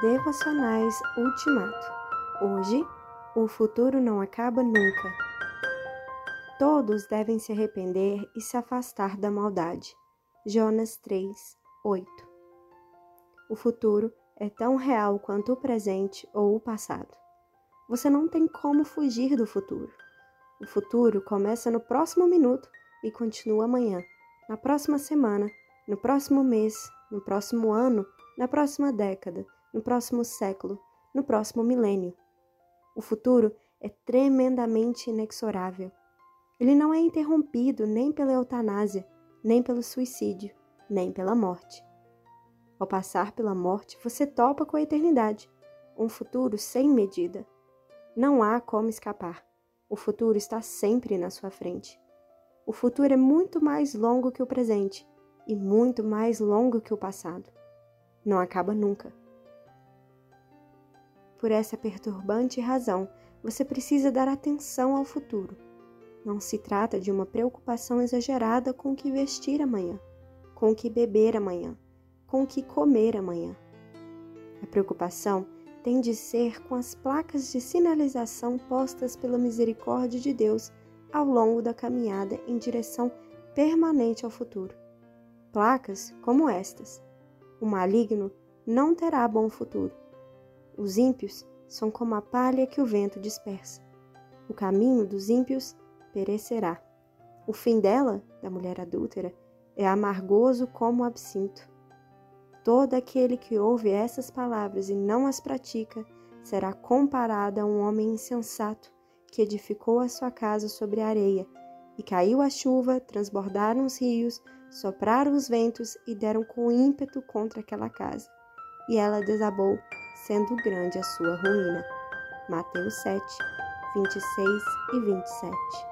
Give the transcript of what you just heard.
Devocionais Ultimato. Hoje, o futuro não acaba nunca. Todos devem se arrepender e se afastar da maldade. Jonas 3, 8. O futuro é tão real quanto o presente ou o passado. Você não tem como fugir do futuro. O futuro começa no próximo minuto e continua amanhã, na próxima semana, no próximo mês, no próximo ano, na próxima década no próximo século, no próximo milênio. O futuro é tremendamente inexorável. Ele não é interrompido nem pela eutanásia, nem pelo suicídio, nem pela morte. Ao passar pela morte, você topa com a eternidade, um futuro sem medida. Não há como escapar. O futuro está sempre na sua frente. O futuro é muito mais longo que o presente e muito mais longo que o passado. Não acaba nunca. Por essa perturbante razão, você precisa dar atenção ao futuro. Não se trata de uma preocupação exagerada com o que vestir amanhã, com o que beber amanhã, com o que comer amanhã. A preocupação tem de ser com as placas de sinalização postas pela misericórdia de Deus ao longo da caminhada em direção permanente ao futuro. Placas como estas: o maligno não terá bom futuro. Os ímpios são como a palha que o vento dispersa. O caminho dos ímpios perecerá. O fim dela, da mulher adúltera, é amargoso como o absinto. Todo aquele que ouve essas palavras e não as pratica será comparado a um homem insensato que edificou a sua casa sobre a areia, e caiu a chuva, transbordaram os rios, sopraram os ventos e deram com ímpeto contra aquela casa. E ela desabou sendo grande a sua ruína. Mateus 7, 26 e 27.